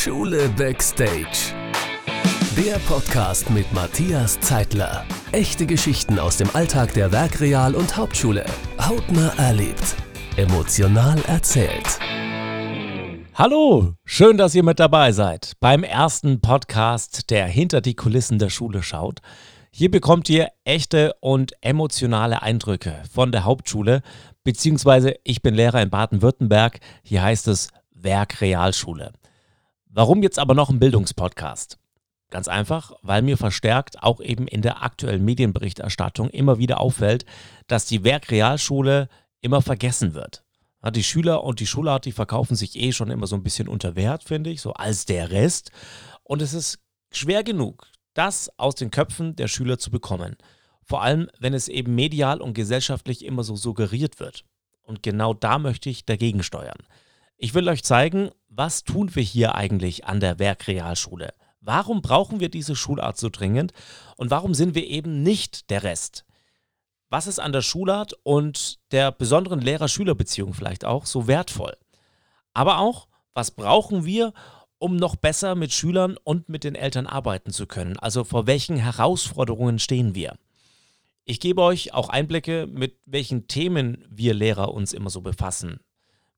Schule Backstage. Der Podcast mit Matthias Zeitler. Echte Geschichten aus dem Alltag der Werkreal- und Hauptschule. Hautnah erlebt. Emotional erzählt. Hallo, schön, dass ihr mit dabei seid beim ersten Podcast, der hinter die Kulissen der Schule schaut. Hier bekommt ihr echte und emotionale Eindrücke von der Hauptschule, beziehungsweise ich bin Lehrer in Baden-Württemberg. Hier heißt es Werk Realschule. Warum jetzt aber noch ein Bildungspodcast? Ganz einfach, weil mir verstärkt auch eben in der aktuellen Medienberichterstattung immer wieder auffällt, dass die Werk Realschule immer vergessen wird. Die Schüler und die Schulart, die verkaufen sich eh schon immer so ein bisschen unter Wert, finde ich, so als der Rest. Und es ist schwer genug, das aus den Köpfen der Schüler zu bekommen. Vor allem, wenn es eben medial und gesellschaftlich immer so suggeriert wird. Und genau da möchte ich dagegen steuern. Ich will euch zeigen, was tun wir hier eigentlich an der Werkrealschule? Warum brauchen wir diese Schulart so dringend? Und warum sind wir eben nicht der Rest? Was ist an der Schulart und der besonderen Lehrer-Schüler-Beziehung vielleicht auch so wertvoll? Aber auch, was brauchen wir, um noch besser mit Schülern und mit den Eltern arbeiten zu können? Also vor welchen Herausforderungen stehen wir? Ich gebe euch auch Einblicke, mit welchen Themen wir Lehrer uns immer so befassen,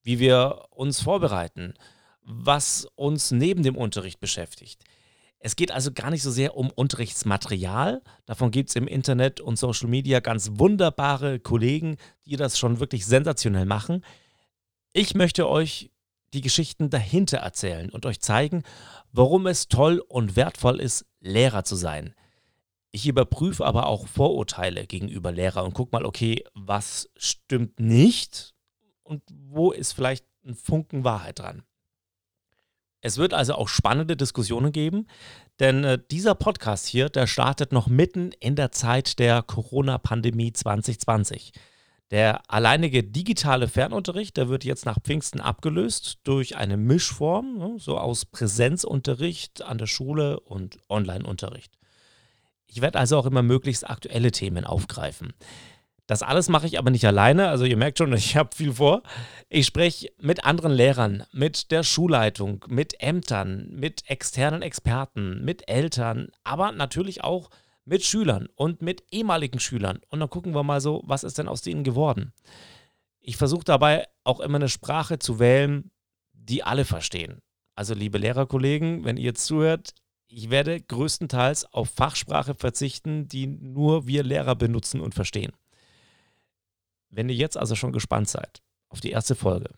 wie wir uns vorbereiten, was uns neben dem Unterricht beschäftigt. Es geht also gar nicht so sehr um Unterrichtsmaterial. Davon gibt es im Internet und Social Media ganz wunderbare Kollegen, die das schon wirklich sensationell machen. Ich möchte euch die Geschichten dahinter erzählen und euch zeigen, warum es toll und wertvoll ist, Lehrer zu sein. Ich überprüfe aber auch Vorurteile gegenüber Lehrer und gucke mal, okay, was stimmt nicht und wo ist vielleicht ein Funken Wahrheit dran. Es wird also auch spannende Diskussionen geben, denn äh, dieser Podcast hier, der startet noch mitten in der Zeit der Corona-Pandemie 2020. Der alleinige digitale Fernunterricht, der wird jetzt nach Pfingsten abgelöst durch eine Mischform, ne, so aus Präsenzunterricht an der Schule und Online-Unterricht. Ich werde also auch immer möglichst aktuelle Themen aufgreifen. Das alles mache ich aber nicht alleine. Also ihr merkt schon, ich habe viel vor. Ich spreche mit anderen Lehrern, mit der Schulleitung, mit Ämtern, mit externen Experten, mit Eltern, aber natürlich auch mit Schülern und mit ehemaligen Schülern. Und dann gucken wir mal so, was ist denn aus denen geworden. Ich versuche dabei auch immer eine Sprache zu wählen, die alle verstehen. Also liebe Lehrerkollegen, wenn ihr zuhört, ich werde größtenteils auf Fachsprache verzichten, die nur wir Lehrer benutzen und verstehen. Wenn ihr jetzt also schon gespannt seid auf die erste Folge,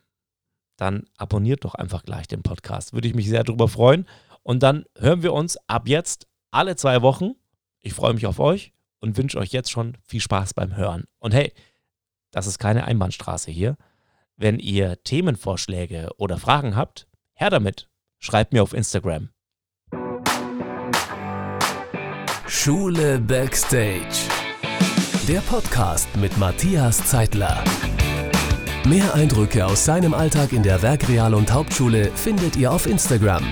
dann abonniert doch einfach gleich den Podcast. Würde ich mich sehr darüber freuen. Und dann hören wir uns ab jetzt alle zwei Wochen. Ich freue mich auf euch und wünsche euch jetzt schon viel Spaß beim Hören. Und hey, das ist keine Einbahnstraße hier. Wenn ihr Themenvorschläge oder Fragen habt, her damit. Schreibt mir auf Instagram. Schule Backstage. Der Podcast mit Matthias Zeitler. Mehr Eindrücke aus seinem Alltag in der Werkreal- und Hauptschule findet ihr auf Instagram